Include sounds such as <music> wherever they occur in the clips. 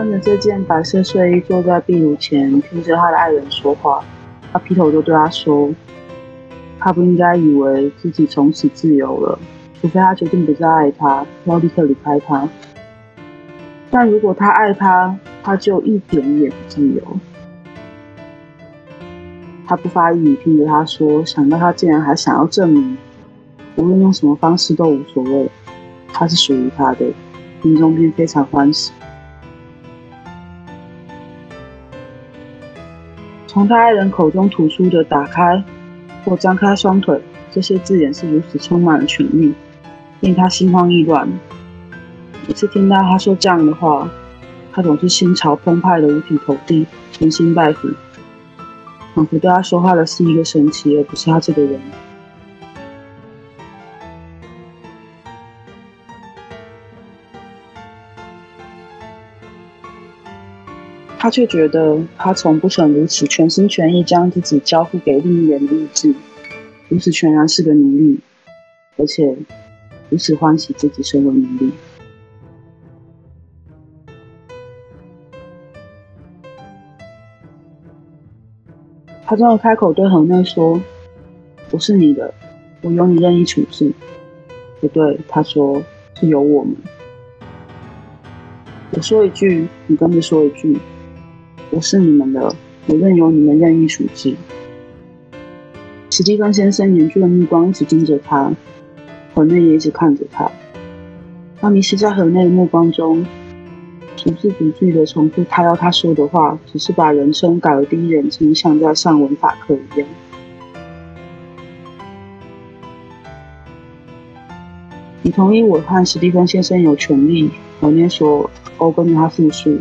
穿着这件白色睡衣，坐在壁炉前，听着他的爱人说话。他劈头就对他说：“他不应该以为自己从此自由了，除非他决定不再爱他，要立刻离开他。但如果他爱他，他就一点也不自由。”他不发一语，听着他说，想到他竟然还想要证明，无论用什么方式都无所谓，他是属于他的，心中便非常欢喜。从他爱人口中吐出的“打开”或“张开双腿”这些字眼是如此充满了权力，令他心慌意乱。每次听到他说这样的话，他总是心潮澎湃的五体投地，诚心拜服。仿佛对他说话的是一个神奇，而不是他这个人。他却觉得，他从不曾如此全心全意将自己交付给另一人的意志，如此全然是个奴隶，而且如此欢喜自己身为奴隶。他终于开口对河内说：“不是你的，我由你任意处置。”不对，他说是由我们。我说一句，你跟着说一句。我是你们的，我任由你们任意处置。史蒂芬先生严峻的目光一直盯着他，河内也一直看着他。他迷失在河内的目光中。逐字逐句的重复他要他说的话，只是把人称改了第一人称，像在上文法课一样。你同意我和史蒂芬先生有权利？河内说：“我跟着他复述，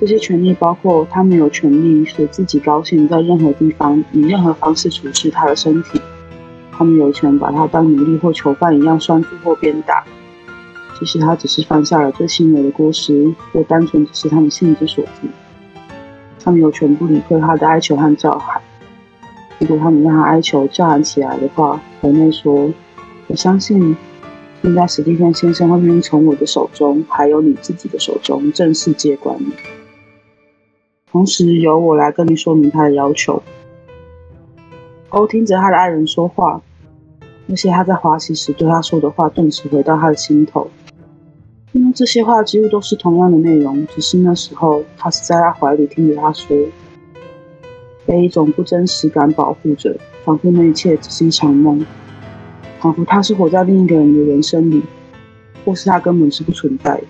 这些权利包括他们有权利随自己高兴，在任何地方以任何方式处置他的身体。他们有权把他当奴隶或囚犯一样拴住或鞭打。”其实他只是犯下了最轻微的过失，或单纯只是他们性之所至。他们有权不理会他的哀求和叫喊。如果他们让他哀求叫喊起来的话，河内说：“我相信，现在史蒂芬先生会愿意从我的手中，还有你自己的手中正式接管你。同时由我来跟你说明他的要求。”欧听着他的爱人说话，那些他在滑行时对他说的话，顿时回到他的心头。因为这些话几乎都是同样的内容，只是那时候他是在他怀里听着他说，被一种不真实感保护着，仿佛那一切只是一场梦，仿佛他是活在另一个人的人生里，或是他根本是不存在的。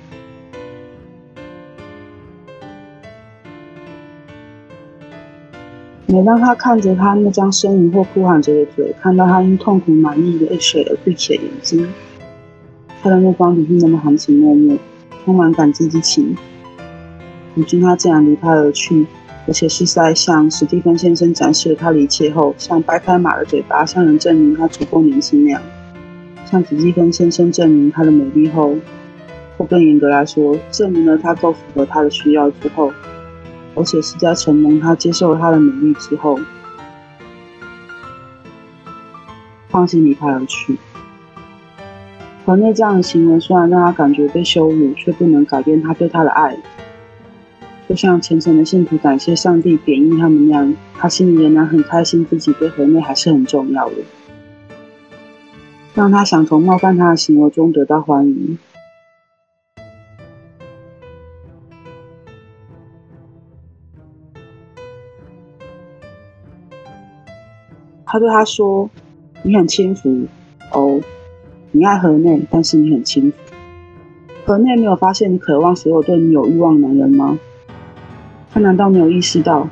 每当他看着他那张呻吟或哭喊着的嘴，看到他因痛苦满溢的泪水而闭起的眼睛。他的目光总是那么含情脉脉，充满感激之情。如今他竟然离他而去，而且是在向史蒂芬先生展示了他的一切后，像掰开马的嘴巴，向人证明他足够年轻那样，向史蒂芬先生证明他的美丽后，或更严格来说，证明了他够符合他的需要之后，而且是在承蒙他接受了他的美丽之后，放心离他而去。河内这样的行为虽然让他感觉被羞辱，却不能改变他对他的爱。就像虔诚的信徒感谢上帝贬抑他们那样，他心里仍然很开心，自己对河内还是很重要的，让他想从冒犯他的行为中得到欢愉。他对他说：“你很轻浮，哦。”你爱河内，但是你很轻浮。河内没有发现你渴望所有对你有欲望的男人吗？他难道没有意识到，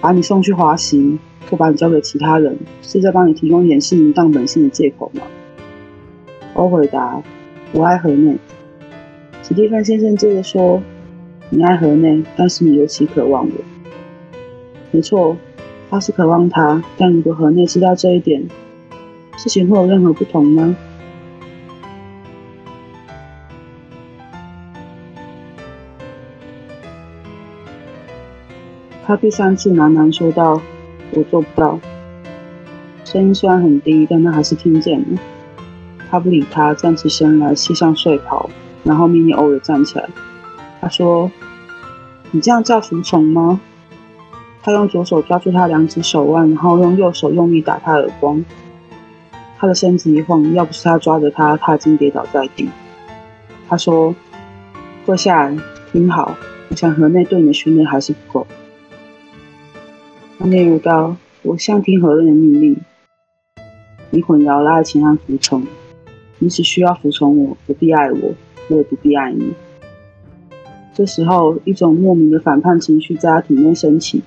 把你送去华行，或把你交给其他人，是在帮你提供掩饰淫荡本性的借口吗？欧回答：我爱河内。史蒂芬先生接着说：你爱河内，但是你尤其渴望我。没错，他是渴望他，但如果河内知道这一点，事情会有任何不同吗？他第三次喃喃说道：“我做不到。”声音虽然很低，但他还是听见了。他不理他，站起身来，系上睡袍，然后命令欧尔站起来。他说：“你这样叫服从吗？”他用左手抓住他两只手腕，然后用右手用力打他耳光。他的身子一晃，要不是他抓着他，他已经跌倒在地。他说：“坐下来，听好。我想河内对你的训练还是不够。”他囁嚅道：“我像听河内的命令。你混淆了爱情和服从。你只需要服从我，不必爱我，我也不必爱你。”这时候，一种莫名的反叛情绪在他体内升起。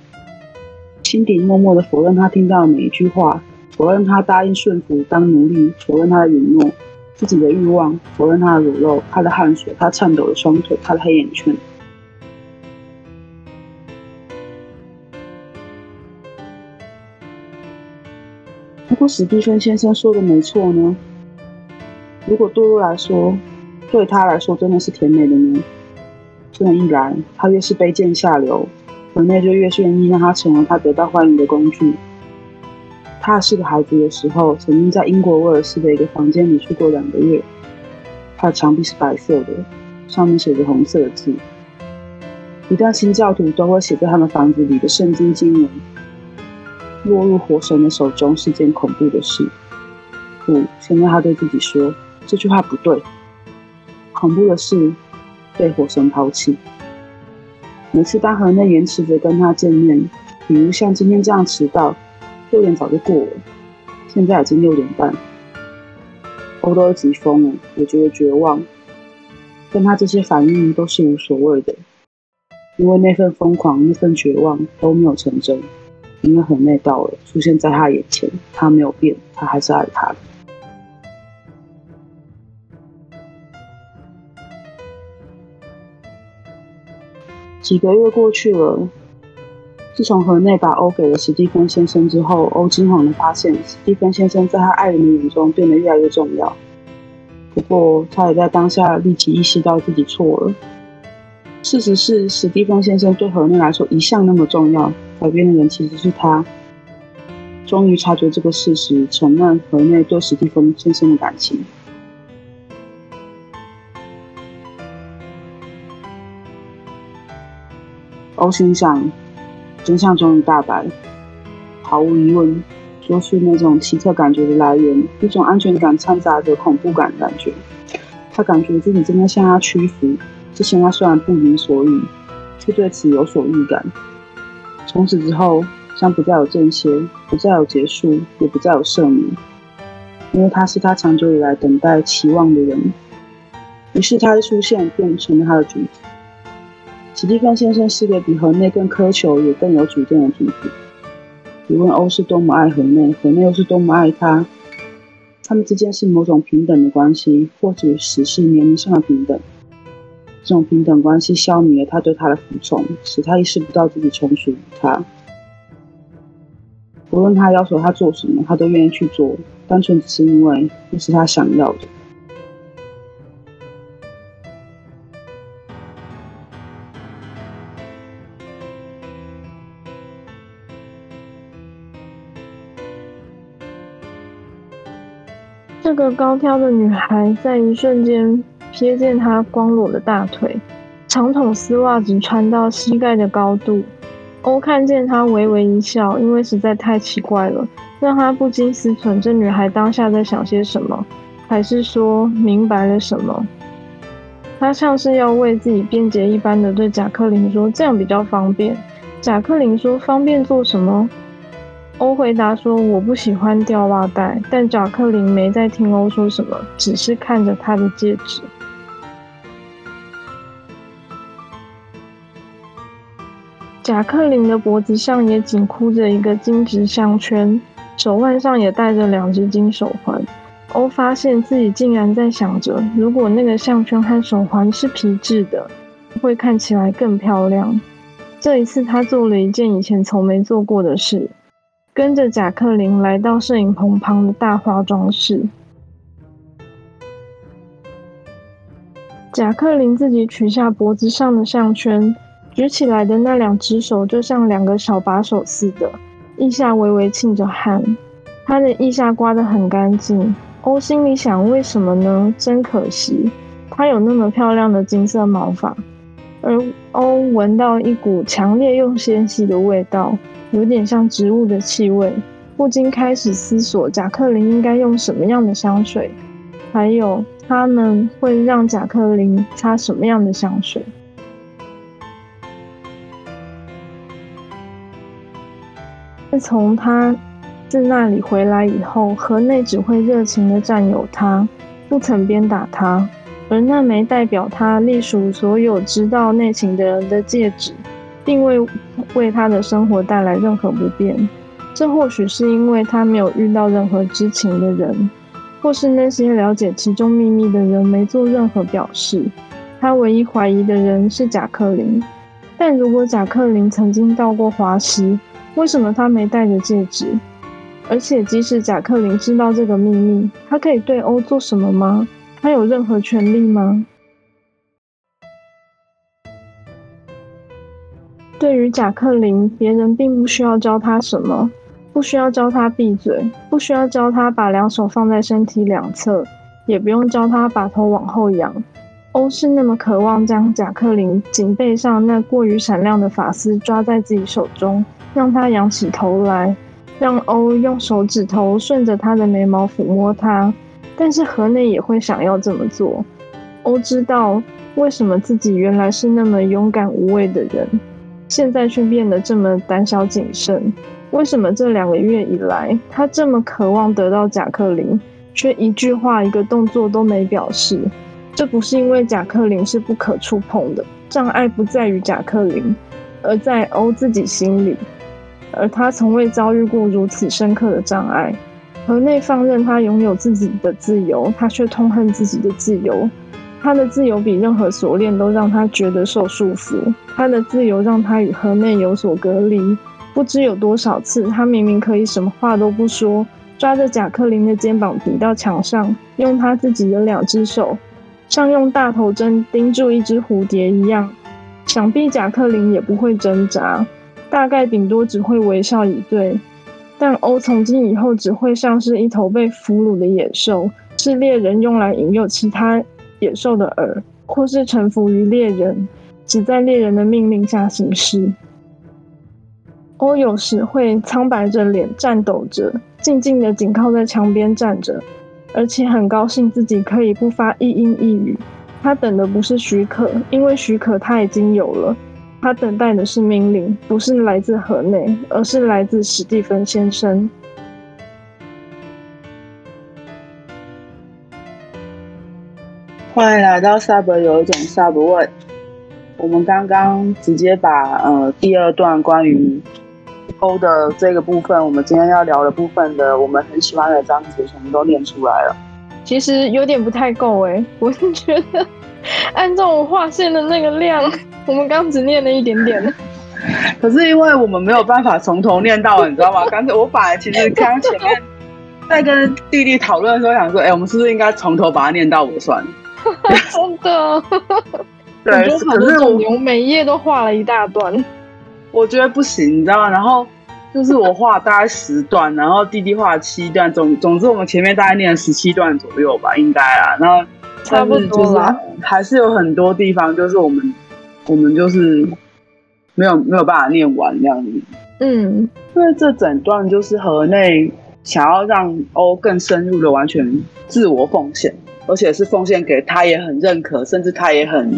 心底默默的否认他听到的每一句话，否认他答应顺服当奴隶，否认他的允诺，自己的欲望，否认他的乳肉，他的汗水，他颤抖的双腿，他的黑眼圈。如果史蒂芬先生说的没错呢？如果堕落来说，对他来说真的是甜美的呢？这样一来，他越是卑贱下流。人类就越愿意让他成为他得到欢迎的工具。他是个孩子的时候，曾经在英国威尔士的一个房间里住过两个月。他的墙壁是白色的，上面写着红色的字。一段新教徒都会写在他们房子里的圣经经文。落入火神的手中是件恐怖的事。不，现在他对自己说，这句话不对。恐怖的是被火神抛弃。每次当河内延迟着跟他见面，比如像今天这样迟到，六点早就过了，现在已经六点半，欧都急疯了，也觉得绝望，但他这些反应都是无所谓的，因为那份疯狂、那份绝望都没有成真，因为河内到了，出现在他眼前，他没有变，他还是爱他的。几个月过去了，自从河内把欧给了史蒂芬先生之后，欧惊慌的发现，史蒂芬先生在他爱人的眼中变得越来越重要。不过，他也在当下立即意识到自己错了。事实是，史蒂芬先生对河内来说一向那么重要，改变的人其实是他。终于察觉这个事实，承认河内对史蒂芬先生的感情。欧心想，真相终于大白。毫无疑问，就是那种奇特感觉的来源，一种安全感掺杂着恐怖感的感觉。他感觉自己正在向他屈服。之前他虽然不明所以，却对此有所预感。从此之后，将不再有间歇，不再有结束，也不再有赦免，因为他是他长久以来等待、期望的人。于是他的出现，便成了他的主题。史蒂芬先生是个比河内更苛求也更有主见的主子。无论欧是多么爱河内，河内又是多么爱他，他们之间是某种平等的关系，或者只是年龄上的平等。这种平等关系消弭了他对他的服从，使他意识不到自己从属于他。无论他要求他做什么，他都愿意去做，单纯只是因为那是他想要的。高挑的女孩在一瞬间瞥见她光裸的大腿，长筒丝袜只穿到膝盖的高度。欧看见她微微一笑，因为实在太奇怪了，让他不禁思忖：这女孩当下在想些什么？还是说明白了什么？他像是要为自己辩解一般的对贾克林说：“这样比较方便。”贾克林说：“方便做什么？”欧回答说：“我不喜欢吊袜带。”但贾克林没在听欧说什么，只是看着他的戒指。贾克林的脖子上也紧箍着一个金质项圈，手腕上也戴着两只金手环。欧发现自己竟然在想着，如果那个项圈和手环是皮质的，会看起来更漂亮。这一次，他做了一件以前从没做过的事。跟着贾克林来到摄影棚旁的大化妆室，贾克林自己取下脖子上的项圈，举起来的那两只手就像两个小把手似的，腋下微微沁着汗。他的腋下刮得很干净。欧心里想：为什么呢？真可惜，他有那么漂亮的金色毛发。而而欧闻到一股强烈又纤细的味道，有点像植物的气味，不禁开始思索贾克林应该用什么样的香水，还有他们会让贾克林擦什么样的香水。自从他自那里回来以后，河内只会热情地占有他，不曾鞭打他。而那枚代表他隶属所有知道内情的人的戒指，并未为他的生活带来任何不便。这或许是因为他没有遇到任何知情的人，或是那些了解其中秘密的人没做任何表示。他唯一怀疑的人是贾克林。但如果贾克林曾经到过华西，为什么他没戴着戒指？而且，即使贾克林知道这个秘密，他可以对欧做什么吗？他有任何权利吗？对于贾克林，别人并不需要教他什么，不需要教他闭嘴，不需要教他把两手放在身体两侧，也不用教他把头往后仰。欧是那么渴望将贾克林颈背上那过于闪亮的发丝抓在自己手中，让他仰起头来，让欧用手指头顺着他的眉毛抚摸他。但是河内也会想要这么做。欧知道为什么自己原来是那么勇敢无畏的人，现在却变得这么胆小谨慎。为什么这两个月以来，他这么渴望得到贾克林，却一句话、一个动作都没表示？这不是因为贾克林是不可触碰的，障碍不在于贾克林，而在欧自己心里，而他从未遭遇过如此深刻的障碍。河内放任他拥有自己的自由，他却痛恨自己的自由。他的自由比任何锁链都让他觉得受束缚。他的自由让他与河内有所隔离。不知有多少次，他明明可以什么话都不说，抓着贾克林的肩膀抵到墙上，用他自己的两只手，像用大头针钉住一只蝴蝶一样。想必贾克林也不会挣扎，大概顶多只会微笑以对。但欧从今以后只会像是一头被俘虏的野兽，是猎人用来引诱其他野兽的饵，或是臣服于猎人，只在猎人的命令下行事。欧有时会苍白着脸，颤抖着，静静地紧靠在墙边站着，而且很高兴自己可以不发一音一语。他等的不是许可，因为许可他已经有了。他等待的是命令，不是来自河内，而是来自史蒂芬先生。欢迎来到 Sub 有一种 Sub 问。我们刚刚直接把呃第二段关于欧的这个部分，我们今天要聊的部分的我们很喜欢的章节，全部都念出来了。其实有点不太够哎，我是觉得按照我划线的那个量。我们刚只念了一点点，<laughs> 可是因为我们没有办法从头念到，你知道吗？<laughs> 刚才我本来其实刚前面在跟弟弟讨论的时候，想说，哎、欸，我们是不是应该从头把它念到尾算？<laughs> 真的？<laughs> 对，可是我每一页都画了一大段，我觉得不行，你知道吗？然后就是我画大概十段，然后弟弟画七段，总总之我们前面大概念了十七段左右吧，应该啊。然后差不多啦，还是有很多地方就是我们。我们就是没有没有办法念完这样子，嗯，因为这整段就是河内想要让欧更深入的完全自我奉献，而且是奉献给他也很认可，甚至他也很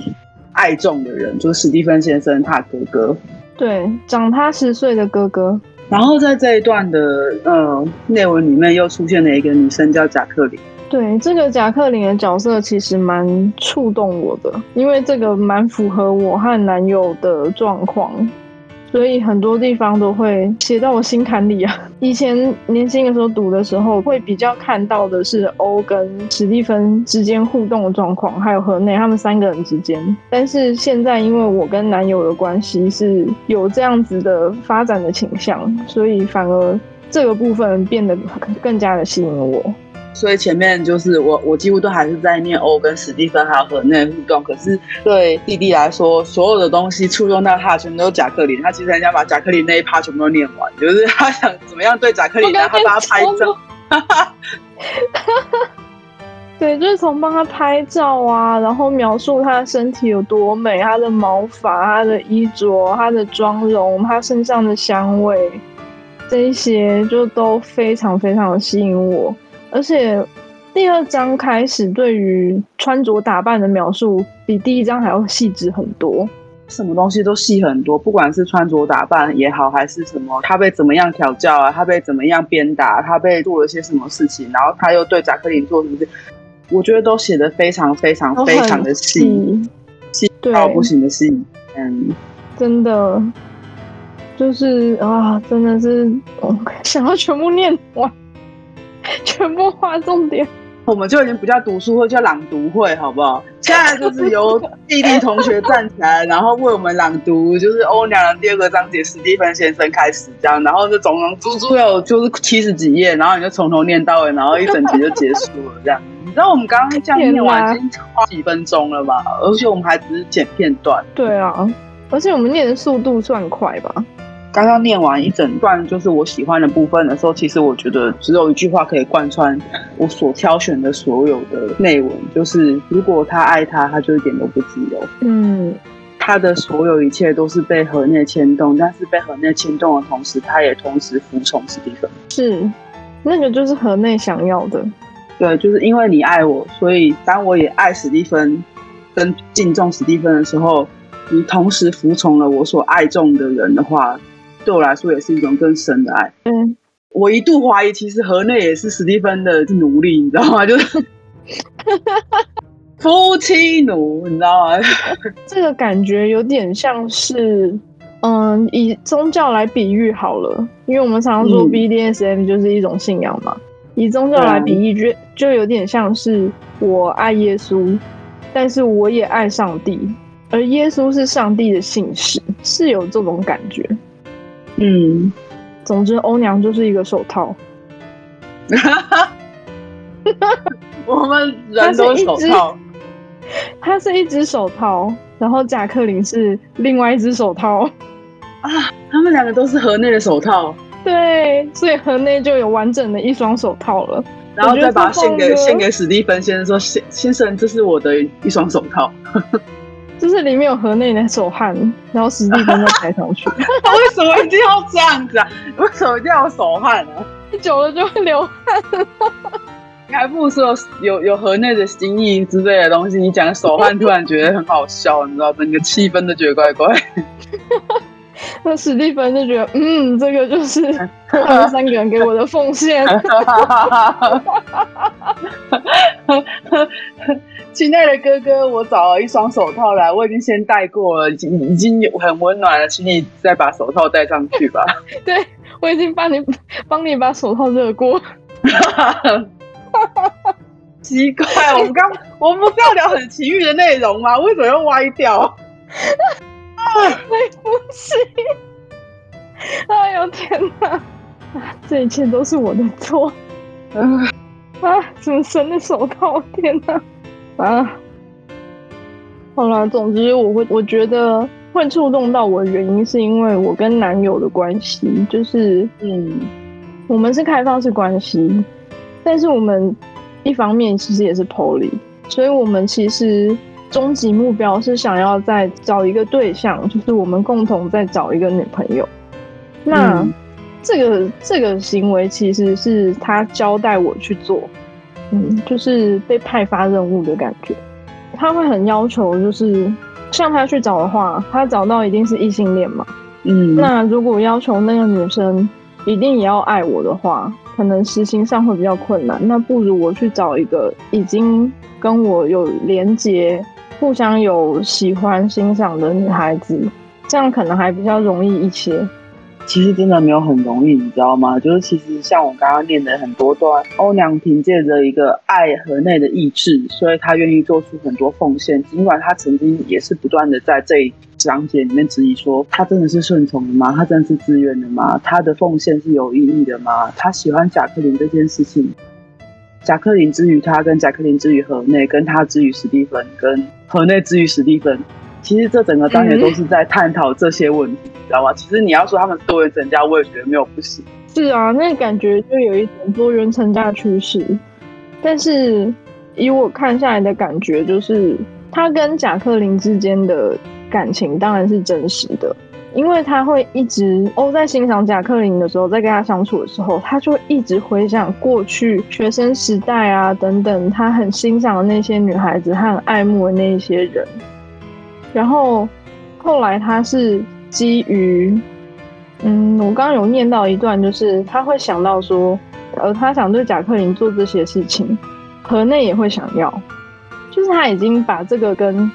爱重的人，就是史蒂芬先生他哥哥，对，长他十岁的哥哥。然后在这一段的呃内文里面又出现了一个女生叫贾克林。对，这个贾克林的角色其实蛮触动我的，因为这个蛮符合我和男友的状况，所以很多地方都会写到我心坎里啊。<laughs> 以前年轻的时候读的时候，会比较看到的是欧跟史蒂芬之间互动的状况，还有河内他们三个人之间。但是现在因为我跟男友的关系是有这样子的发展的倾向，所以反而这个部分变得更加的吸引我。所以前面就是我，我几乎都还是在念欧跟史蒂芬还有和内互动。可是对弟弟来说，所有的东西触动到他，全都是贾克林。他其实很想把贾克林那一趴全部都念完，就是他想怎么样对贾克林，然后他帮他拍照。对，就是从帮他拍照啊，然后描述他的身体有多美，他的毛发、他的衣着、他的妆容、他身上的香味，这一些就都非常非常的吸引我。而且第二章开始对于穿着打扮的描述比第一章还要细致很多。什么东西都细很多，不管是穿着打扮也好，还是什么，他被怎么样调教啊，他被怎么样鞭打，他被做了些什么事情，然后他又对贾克林做什么事，我觉得都写的非常非常非常的细，细到不行的细，嗯，真的，就是啊，真的是，<laughs> 想要全部念完，<laughs> 全部画重点。我们就已经不叫读书会，叫朗读会，好不好？<laughs> 现在就是由弟弟同学站起来，然后为我们朗读，就是欧娘的第二个章节，史蒂芬先生开始这样，然后就总共足足有就是七十几页，然后你就从头念到尾，然后一整集就结束了这样。你知道我们刚刚这样念完已经花几分钟了吧？而且我们还只是剪片段。对啊，而且我们念的速度算快吧？刚刚念完一整段就是我喜欢的部分的时候，其实我觉得只有一句话可以贯穿我所挑选的所有的内文，就是如果他爱他，他就一点都不自由。嗯，他的所有一切都是被河内牵动，但是被河内牵动的同时，他也同时服从史蒂芬。是，那个就是河内想要的。对，就是因为你爱我，所以当我也爱史蒂芬，跟敬重史蒂芬的时候，你同时服从了我所爱重的人的话。对我来说也是一种更深的爱。嗯，我一度怀疑，其实河内也是史蒂芬的奴隶，你知道吗？就是 <laughs> 夫妻奴，你知道吗？<laughs> 这个感觉有点像是，嗯，以宗教来比喻好了，因为我们常常说 BDSM 就是一种信仰嘛。嗯、以宗教来比喻，就就有点像是我爱耶稣，但是我也爱上帝，而耶稣是上帝的信使，是有这种感觉。嗯，总之，欧娘就是一个手套。<laughs> 我们人都是手套。它是一只手套，然后贾克林是另外一只手套。啊，他们两个都是河内的手套。对，所以河内就有完整的一双手套了。然后再把它献给献给史蒂芬先生说：“先先生，这是我的一双手套。” <laughs> 就是里面有河内的手汗，然后史蒂芬再抬上去。<laughs> 为什么一定要这样子啊？为什么一定要手汗啊？久了就会流汗。<laughs> 你还不如说有有有河内的心意之类的东西。你讲手汗，突然觉得很好笑，你知道，整个气氛都觉得怪怪。<laughs> 那史蒂芬就觉得，嗯，这个就是他们三个人给我的奉献。<laughs> 亲爱的哥哥，我找了一双手套来，我已经先戴过了，已经已经很温暖了，请你再把手套戴上去吧。<laughs> 对，我已经帮你帮你把手套热过。奇怪，我们刚我们不是要聊很奇遇的内容吗？为什么要歪掉？对不起，哎呦天哪！这一切都是我的错。啊，啊！怎么神的手套？天哪！啊，好了，总之我会，我觉得会触动到我的原因，是因为我跟男友的关系，就是嗯，我们是开放式关系，但是我们一方面其实也是 poly，所以我们其实终极目标是想要再找一个对象，就是我们共同再找一个女朋友。那、嗯、这个这个行为其实是他交代我去做。嗯，就是被派发任务的感觉。他会很要求，就是像他去找的话，他找到一定是异性恋嘛。嗯，那如果要求那个女生一定也要爱我的话，可能实行上会比较困难。那不如我去找一个已经跟我有连结、互相有喜欢欣赏的女孩子，这样可能还比较容易一些。其实真的没有很容易，你知道吗？就是其实像我刚刚念的很多段，欧娘凭借着一个爱和内的意志，所以她愿意做出很多奉献。尽管她曾经也是不断的在这一章节里面质疑说，她真的是顺从的吗？她真的是自愿的吗？她的奉献是有意义的吗？她喜欢贾克林这件事情，贾克林之于他，跟贾克林之于河内，跟他之于史蒂芬，跟河内之于史蒂芬。其实这整个章节都是在探讨这些问题，知道吗？其实你要说他们多元成家，我也觉得没有不行。是啊，那感觉就有一种多元成家的趋势。但是以我看下来的感觉，就是他跟贾克林之间的感情当然是真实的，因为他会一直哦在欣赏贾克林的时候，在跟他相处的时候，他就一直回想过去学生时代啊等等，他很欣赏的那些女孩子，他很爱慕的那一些人。然后后来他是基于，嗯，我刚刚有念到一段，就是他会想到说，呃，他想对贾克林做这些事情。河内也会想要，就是他已经把这个跟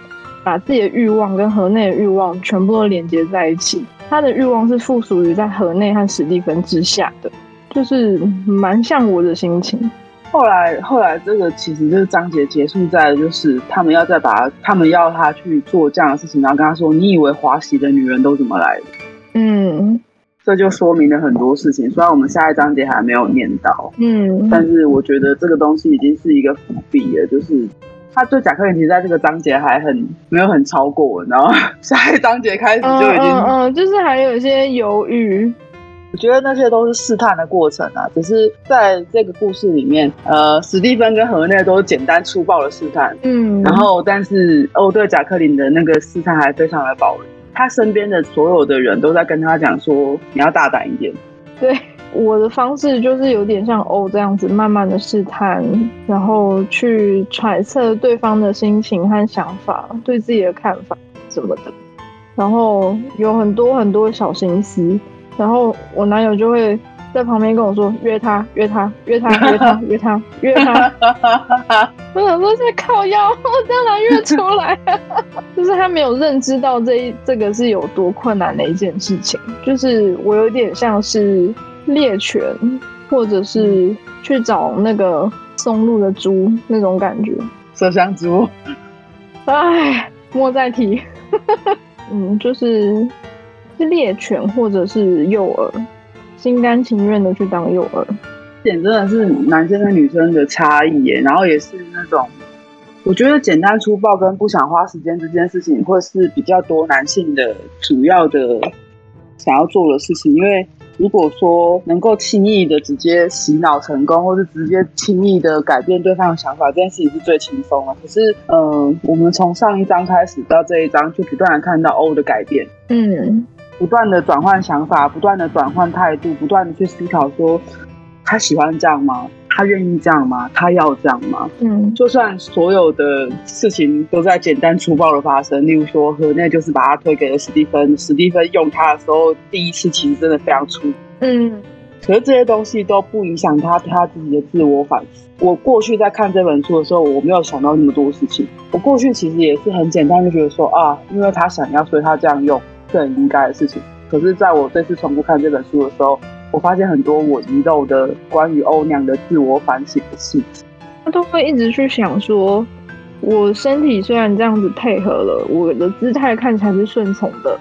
把自己的欲望跟河内的欲望全部都连接在一起。他的欲望是附属于在河内和史蒂芬之下的，就是蛮像我的心情。后来，后来这个其实这个章节结束在就是他们要再把他们要他去做这样的事情，然后跟他说：“你以为华西的女人都怎么来的？”嗯。这就说明了很多事情，虽然我们下一章节还没有念到，嗯，但是我觉得这个东西已经是一个伏笔了，就是他对贾克林其实在这个章节还很没有很超过，然后 <laughs> 下一章节开始就已经，嗯，嗯，嗯，就是还有一些犹豫。我觉得那些都是试探的过程啊，只是在这个故事里面，呃，史蒂芬跟何内都简单粗暴的试探，嗯，然后但是哦对贾克林的那个试探还非常的保留。他身边的所有的人都在跟他讲说：“你要大胆一点。”对，我的方式就是有点像欧这样子，慢慢的试探，然后去揣测对方的心情和想法，对自己的看法什么的，然后有很多很多小心思，然后我男友就会。在旁边跟我说，约他，<laughs> <laughs> <laughs> 约他，约他，约他，约他，约他。我想说在靠腰，我当然约出来。就是他没有认知到这一这个是有多困难的一件事情。就是我有点像是猎犬，或者是去找那个松露的猪那种感觉。麝香猪。哎，莫再提。<laughs> 嗯，就是是猎犬或者是诱饵。心甘情愿的去当诱饵，这点真的是男生跟女生的差异耶。然后也是那种，我觉得简单粗暴跟不想花时间这件事情，会是比较多男性的主要的想要做的事情。因为如果说能够轻易的直接洗脑成功，或是直接轻易的改变对方的想法，这件事情是最轻松的。可是，嗯、呃，我们从上一章开始到这一章，就不断的看到 O 的改变。嗯。不断的转换想法，不断的转换态度，不断的去思考说，他喜欢这样吗？他愿意这样吗？他要这样吗？嗯，就算所有的事情都在简单粗暴的发生，例如说河内就是把他推给了史蒂芬，史蒂芬用他的时候，第一次其实真的非常粗，嗯，可是这些东西都不影响他他自己的自我反思。我过去在看这本书的时候，我没有想到那么多事情。我过去其实也是很简单，就觉得说啊，因为他想要，所以他这样用。是很应该的事情，可是在我这次重复看这本书的时候，我发现很多我遗漏的关于欧娘的自我反省的事情。他都会一直去想说，我身体虽然这样子配合了，我的姿态看起来是顺从的，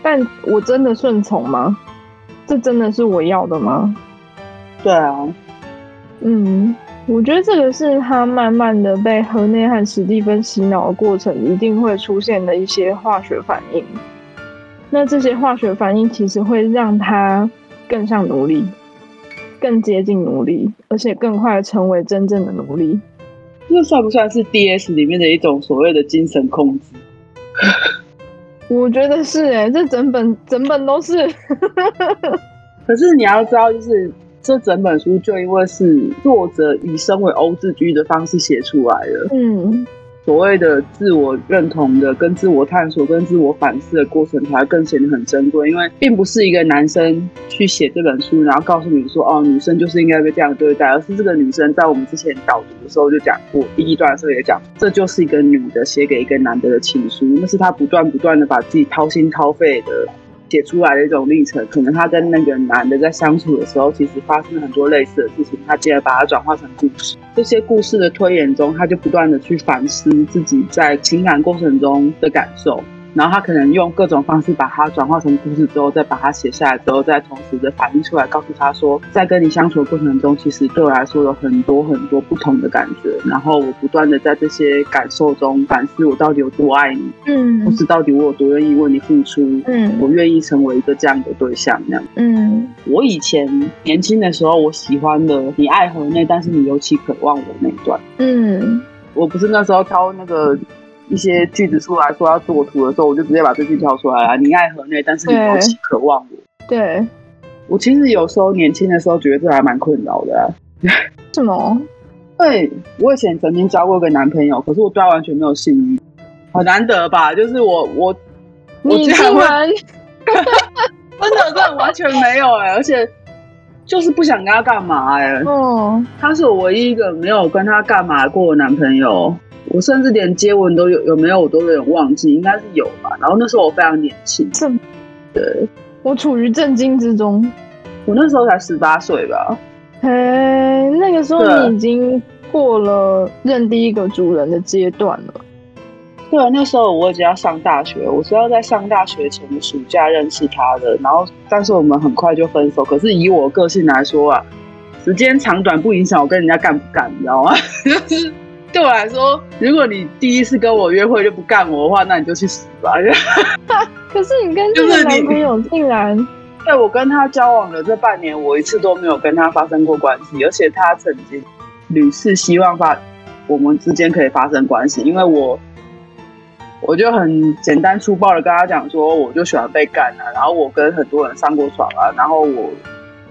但我真的顺从吗？这真的是我要的吗？对啊，嗯，我觉得这个是他慢慢的被河内和史蒂芬洗脑的过程，一定会出现的一些化学反应。那这些化学反应其实会让他更像奴隶，更接近奴隶，而且更快成为真正的奴隶。这算不算是 DS 里面的一种所谓的精神控制？我觉得是哎、欸，这整本整本都是。<laughs> 可是你要知道，就是这整本书就因为是作者以身为欧字居的方式写出来的。嗯。所谓的自我认同的、跟自我探索、跟自我反思的过程，才更显得很珍贵。因为并不是一个男生去写这本书，然后告诉你说：“哦，女生就是应该被这样对待。”而是这个女生在我们之前导读的时候就讲过，第一段的时候也讲，这就是一个女的写给一个男的的情书，那是她不断不断的把自己掏心掏肺的。写出来的一种历程，可能他跟那个男的在相处的时候，其实发生了很多类似的事情，他接着把它转化成故事。这些故事的推演中，他就不断的去反思自己在情感过程中的感受。然后他可能用各种方式把它转化成故事之后，再把它写下来之后，再同时的反映出来，告诉他说，在跟你相处的过程中，其实对我来说有很多很多不同的感觉。然后我不断的在这些感受中反思，我到底有多爱你，嗯，或是到底我有多愿意为你付出，嗯，我愿意成为一个这样的对象，那样，嗯，我以前年轻的时候，我喜欢的你爱河内，但是你尤其渴望我那一段，嗯。我不是那时候挑那个一些句子出来说要做图的时候，我就直接把这句挑出来了。你爱河内，但是你不起渴望我。对，我其实有时候年轻的时候觉得这还蛮困扰的、啊。什么？对，我以前曾经交过一个男朋友，可是我对他完全没有性欲，很难得吧？就是我我你竟然，我 <laughs> 真的真的完全没有哎、欸，而且就是不想跟他干嘛哎、欸。哦，他是我唯一一个没有跟他干嘛过的男朋友，我甚至连接吻都有有没有我都有点忘记，应该是有吧。然后那时候我非常年轻，这对，我处于震惊之中。我那时候才十八岁吧。嘿，那个时候你已经过了认第一个主人的阶段了。对，那时候我已经要上大学，我是要在上大学前的暑假认识他的，然后但是我们很快就分手。可是以我个性来说啊，时间长短不影响我跟人家干不干，你知道吗？就 <laughs> 是对我来说，如果你第一次跟我约会就不干我的话，那你就去死吧。<laughs> 可是你跟这个男朋友竟然 <laughs>…… 在我跟他交往的这半年，我一次都没有跟他发生过关系，而且他曾经屡次希望发我们之间可以发生关系，因为我我就很简单粗暴的跟他讲说，我就喜欢被干啊，然后我跟很多人上过床啊，然后我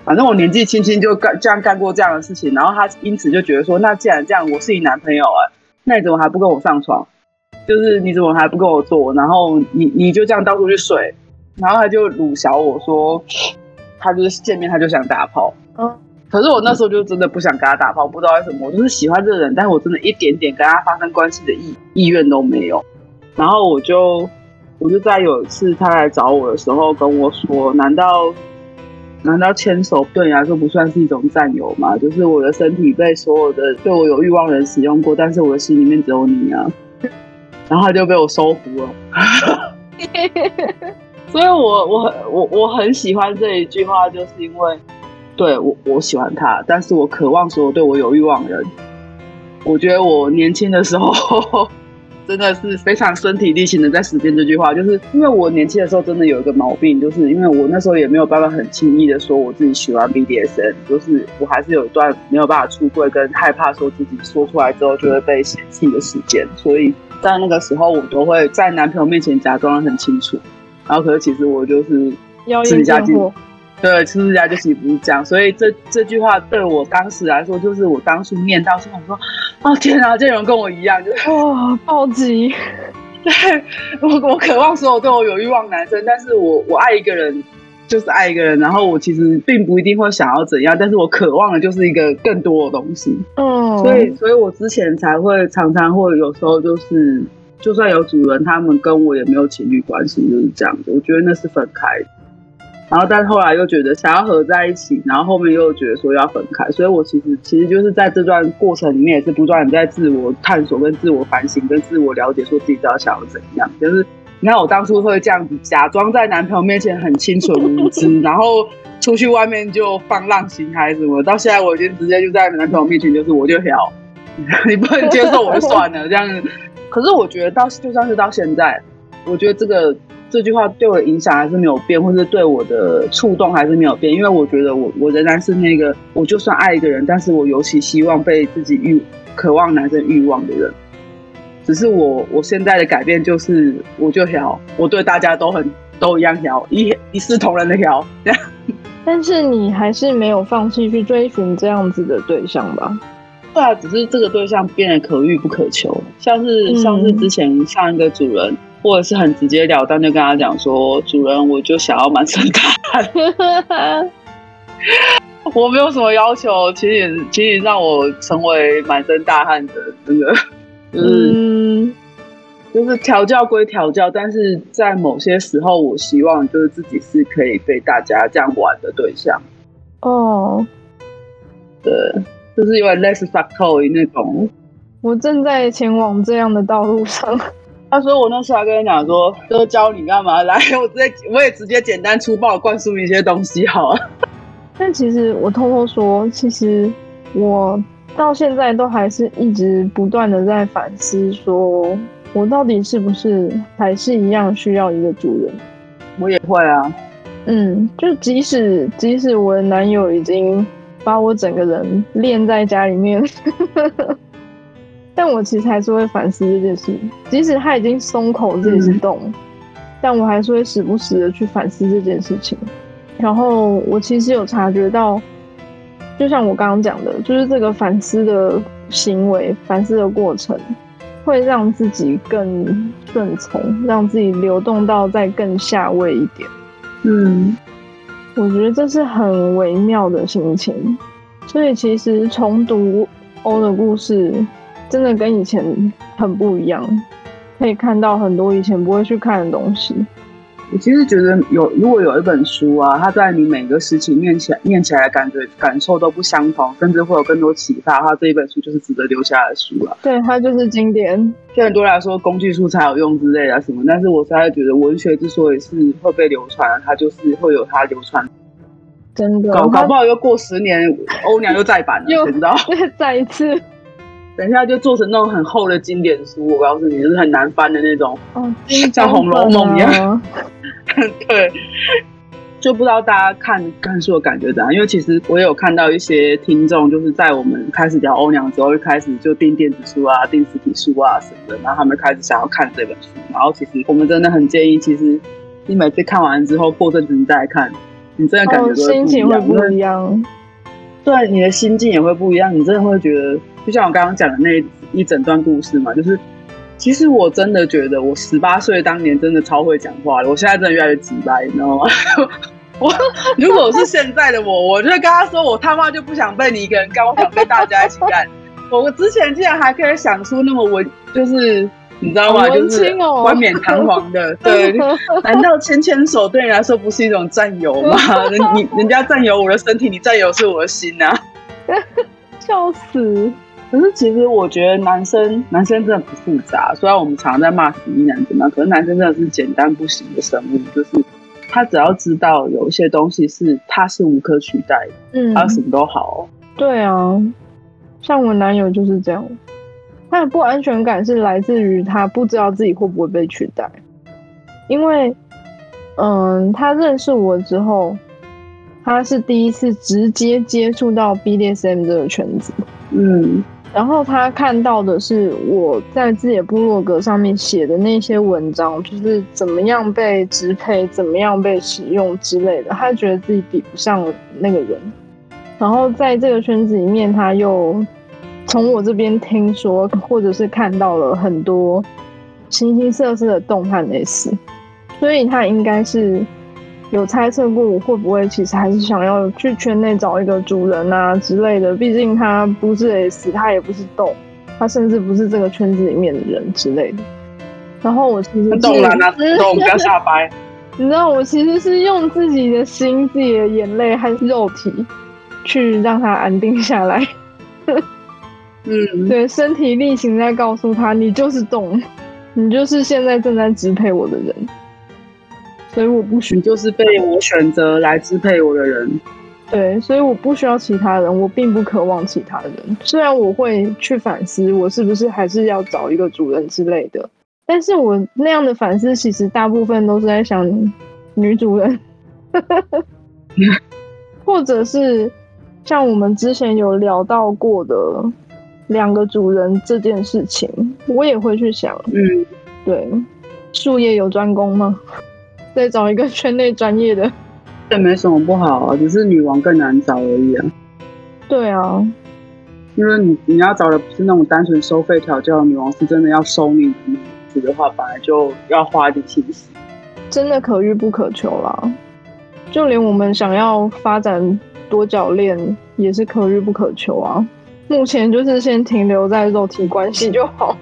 反正我年纪轻轻就干这样干过这样的事情，然后他因此就觉得说，那既然这样，我是你男朋友啊，那你怎么还不跟我上床？就是你怎么还不跟我做？然后你你就这样到处去睡。然后他就辱小我说，他就是见面他就想打炮，嗯，可是我那时候就真的不想跟他打炮，不知道为什么，我就是喜欢这个人，但是我真的一点点跟他发生关系的意意愿都没有。然后我就我就在有一次他来找我的时候跟我说，难道难道牵手对你来说不算是一种占有吗？就是我的身体被所有的对我有欲望的人使用过，但是我的心里面只有你啊。然后他就被我收服了。<laughs> 所以我我很我我很喜欢这一句话，就是因为，对我我喜欢他，但是我渴望所有对我有欲望的人。我觉得我年轻的时候真的是非常身体力行的在实践这句话，就是因为我年轻的时候真的有一个毛病，就是因为我那时候也没有办法很轻易的说我自己喜欢 BDSM，就是我还是有一段没有办法出柜跟害怕说自己说出来之后就会被嫌弃的时间，所以在那个时候我都会在男朋友面前假装的很清楚。然后，可是其实我就是私底下就对，私底下就其实不是这样，所以这这句话对我当时来说，就是我当初念到，时候，我说，哦天哪，这人跟我一样，就是哇，暴击。<laughs> 对，我我渴望所有对我有欲望男生，但是我我爱一个人就是爱一个人，然后我其实并不一定会想要怎样，但是我渴望的就是一个更多的东西。嗯，所以所以我之前才会常常会有时候就是。就算有主人，他们跟我也没有情侣关系，就是这样子。我觉得那是分开的。然后，但后来又觉得想要合在一起，然后后面又觉得说要分开。所以我其实其实就是在这段过程里面，也是不断的在自我探索、跟自我反省、跟自我了解，说自己到底想要怎样。就是你看，我当初会这样子假装在男朋友面前很清纯无知，然后出去外面就放浪形骸什么。到现在我已经直接就在男朋友面前，就是我就挑，<laughs> 你不能接受我就算了，这样子。可是我觉得到就算是到现在，我觉得这个这句话对我的影响还是没有变，或是对我的触动还是没有变，因为我觉得我我仍然是那个，我就算爱一个人，但是我尤其希望被自己欲渴望男生欲望的人。只是我我现在的改变就是，我就调，我对大家都很都一样调，一一视同仁的调。<laughs> 但是你还是没有放弃去追寻这样子的对象吧？对啊，只是这个对象变得可遇不可求，像是、嗯、像是之前上一个主人，或者是很直接了当就跟他讲说，主人我就想要满身大汗，<laughs> 我没有什么要求，请你请你让我成为满身大汗的真的，嗯、就是调教归调教，但是在某些时候，我希望就是自己是可以被大家这样玩的对象。哦，对。就是有点类似 fuck toy 那种，我正在前往这样的道路上。他说我那时候还跟你讲说，哥教你干嘛？<laughs> 来，我直接我也直接简单粗暴灌输一些东西好了。<laughs> 但其实我偷偷说，其实我到现在都还是一直不断的在反思，说我到底是不是还是一样需要一个主人？我也会啊，嗯，就即使即使我的男友已经。把我整个人练在家里面，<laughs> 但我其实还是会反思这件事，即使他已经松口自己是动，嗯、但我还是会时不时的去反思这件事情。然后我其实有察觉到，就像我刚刚讲的，就是这个反思的行为、反思的过程，会让自己更顺从，让自己流动到再更下位一点。嗯，我觉得这是很微妙的心情。所以其实重读欧的故事，真的跟以前很不一样，可以看到很多以前不会去看的东西。我其实觉得有，如果有一本书啊，它在你每个时期念起来，念起来的感觉感受都不相同，甚至会有更多启发的话，这一本书就是值得留下来的书了。对，它就是经典。对很多人来说，工具书才有用之类的什么，但是我实在觉得文学之所以是会被流传，它就是会有它流传。真的，搞搞不好又过十年，欧娘又再版了，又你知道？<laughs> 再一次。等一下就做成那种很厚的经典书，我告诉你，就是很难翻的那种，哦，像《红楼梦》一样。<laughs> 对，就不知道大家看看书的感觉怎样？因为其实我也有看到一些听众，就是在我们开始聊欧娘之后，就开始就订电子书啊、订实体书啊什么的，然后他们开始想要看这本书。然后其实我们真的很建议，其实你每次看完之后，过阵子你再来看，你真的感觉、哦、心情会不一样。对，你的心境也会不一样，你真的会觉得，就像我刚刚讲的那一整段故事嘛，就是其实我真的觉得，我十八岁当年真的超会讲话的，我现在真的越来越直白，你知道吗？<laughs> 我如果是现在的我，我就会跟他说，我他妈就不想被你一个人干，我想被大家一起干。我之前竟然还可以想出那么文，就是。你知道吗？哦、就是冠冕堂皇的，<laughs> 对。难道牵牵手对你来说不是一种占有吗？<laughs> 人你人家占有我的身体，你占有是我的心啊！笑死！可是其实我觉得男生男生真的不复杂，虽然我们常常在骂死一男怎么样，可是男生真的是简单不行的生物，就是他只要知道有一些东西是他是无可取代的，嗯，他什么都好。对啊，像我男友就是这样。他的不安全感是来自于他不知道自己会不会被取代，因为，嗯，他认识我之后，他是第一次直接接触到 BDSM 这个圈子，嗯，然后他看到的是我在自己的部落格上面写的那些文章，就是怎么样被支配，怎么样被使用之类的，他觉得自己比不上那个人，然后在这个圈子里面，他又。从我这边听说，或者是看到了很多形形色色的动漫 S，所以他应该是有猜测过我会不会其实还是想要去圈内找一个主人啊之类的。毕竟他不是 S，他也不是动，他甚至不是这个圈子里面的人之类的。然后我其实动了，那动不要下 <laughs> 掰。你知道，我其实是用自己的心、自己的眼泪和肉体去让他安定下来。嗯，对，身体力行在告诉他，你就是动，你就是现在正在支配我的人，所以我不需，你就是被我选择来支配我的人。对，所以我不需要其他人，我并不渴望其他人。虽然我会去反思，我是不是还是要找一个主人之类的，但是我那样的反思，其实大部分都是在想女主人，<laughs> 或者是像我们之前有聊到过的。两个主人这件事情，我也会去想。嗯，对，术业有专攻吗？再找一个圈内专业的，这没什么不好啊，只是女王更难找而已啊。对啊，因为你你要找的不是那种单纯收费调教的女王，是真的要收你女子的话，本来就要花一点心思。真的可遇不可求啦，就连我们想要发展多角恋，也是可遇不可求啊。目前就是先停留在肉体关系就好。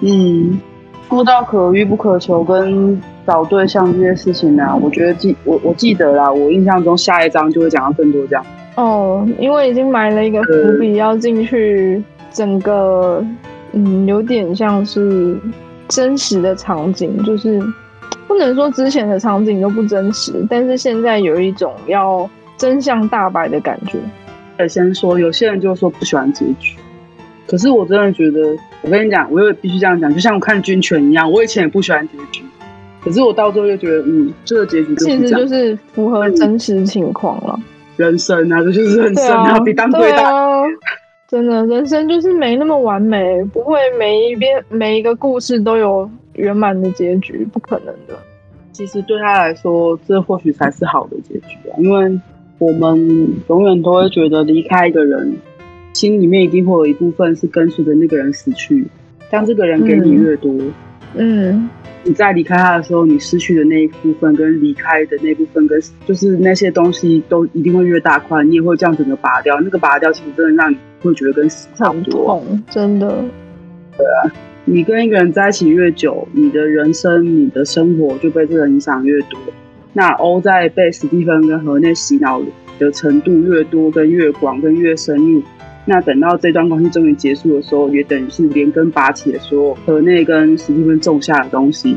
嗯，说到可遇不可求跟找对象这些事情呢、啊，我觉得记我我记得啦，我印象中下一章就会讲到更多这样。哦，因为已经埋了一个伏笔，要进去整个，嗯，有点像是真实的场景，就是不能说之前的场景都不真实，但是现在有一种要真相大白的感觉。得先说，有些人就说不喜欢结局，可是我真的觉得，我跟你讲，我也必须这样讲，就像我看军犬一样，我以前也不喜欢结局，可是我到最后又觉得，嗯，这个结局就是其实就是符合真实情况了。人生啊，这就是人生啊，啊比当归大。真的，人生就是没那么完美，不会每一边每一个故事都有圆满的结局，不可能的。其实对他来说，这或许才是好的结局啊，因为我们永远都会觉得离开一个人，心里面一定会有一部分是跟随着那个人死去。当这个人给你越多，嗯。嗯你在离开他的时候，你失去的那一部分跟离开的那部分，跟就是那些东西都一定会越大块，你也会这样整个拔掉。那个拔掉，其实真的让你会觉得跟死差不多，真的。对啊，你跟一个人在一起越久，你的人生、你的生活就被这个影响越多。那欧在被史蒂芬跟河内洗脑的程度越多、跟越广、跟越深入。那等到这段关系终于结束的时候，也等于是连根拔起的时候，河内跟史蒂芬种下的东西，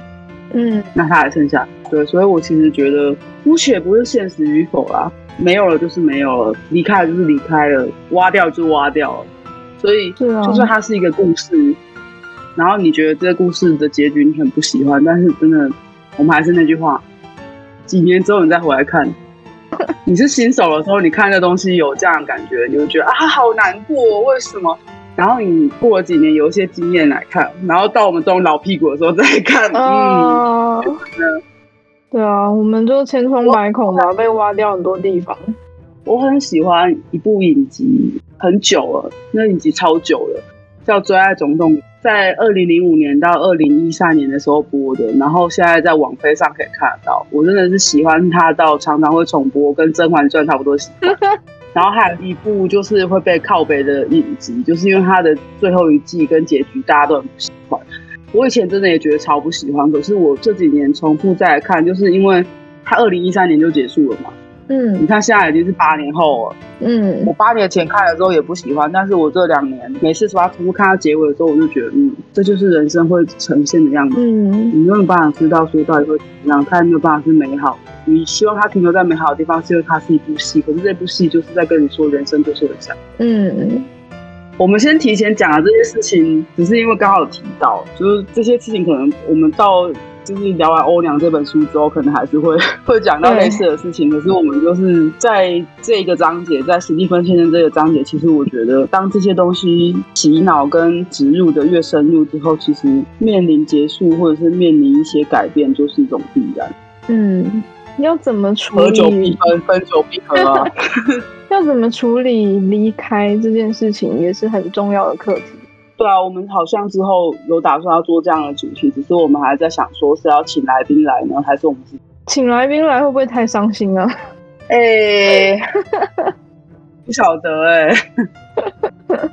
嗯，那他还剩下，对，所以我其实觉得，姑且不是现实与否啦，没有了就是没有了，离开了就是离开了，挖掉就挖掉了，所以，就算它是一个故事，然后你觉得这个故事的结局你很不喜欢，但是真的，我们还是那句话，几年之后你再回来看。你是新手的时候，你看这东西有这样的感觉，你会觉得啊，好难过，为什么？然后你过了几年，有一些经验来看，然后到我们这种老屁股的时候再看，嗯，对啊，我们就千疮百孔吧，被挖掉很多地方。我很喜欢一部影集，很久了，那影集超久了，叫《最爱总动员》。在二零零五年到二零一三年的时候播的，然后现在在网飞上可以看得到。我真的是喜欢它到常常会重播，跟《甄嬛传》差不多喜欢。<laughs> 然后还有一部就是会被靠北的影集，就是因为它的最后一季跟结局大家都很不喜欢。我以前真的也觉得超不喜欢，可是我这几年重复再来看，就是因为它二零一三年就结束了嘛。嗯，你看现在已经是八年后了。嗯，我八年前看的时候也不喜欢，但是我这两年每次把它重复看到结尾的时候，我就觉得，嗯，这就是人生会呈现的样子。嗯，你没有办法知道说到底会怎么样，它也没有办法是美好。你希望它停留在美好的地方，是因为它是一部戏，可是这部戏就是在跟你说，人生就是这样。嗯，我们先提前讲了这些事情，只是因为刚好有提到，就是这些事情可能我们到。就是聊完《欧娘》这本书之后，可能还是会 <laughs> 会讲到类似的事情。可是我们就是在这个章节，在史蒂芬先生这个章节，其实我觉得，当这些东西洗脑跟植入的越深入之后，其实面临结束或者是面临一些改变，就是一种必然。嗯，要怎么处理？合久必分，分久必合啊。要怎么处理离开这件事情，也是很重要的课题。对啊，我们好像之后有打算要做这样的主题，只是我们还在想，说是要请来宾来呢，还是我们自己请来宾来会不会太伤心啊？<laughs> 哎、欸，不晓得哎、欸。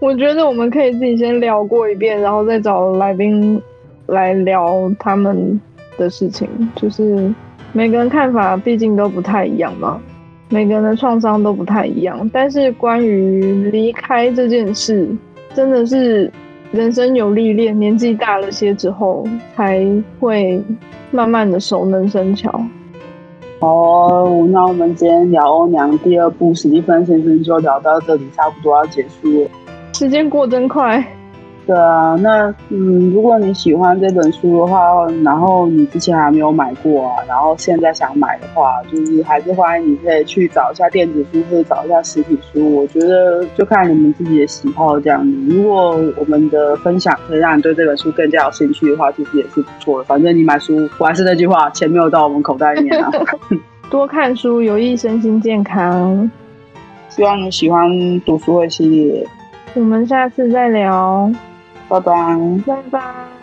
我觉得我们可以自己先聊过一遍，然后再找来宾来聊他们的事情。就是每个人看法毕竟都不太一样嘛，每个人的创伤都不太一样。但是关于离开这件事，真的是人生有历练，年纪大了些之后，才会慢慢的熟能生巧。哦，那我们今天聊欧娘第二部史蒂芬先生就聊到这里，差不多要结束了。时间过真快。对啊，那嗯，如果你喜欢这本书的话，然后你之前还没有买过啊，然后现在想买的话，就是还是欢迎你可以去找一下电子书或者找一下实体书。我觉得就看你们自己的喜好这样子。如果我们的分享可以让你对这本书更加有兴趣的话，其实也是不错的。反正你买书，我还是那句话，钱没有到我们口袋里面啊。<laughs> 多看书有益身心健康。希望你喜欢读书会系列。我们下次再聊。拜拜。拜拜。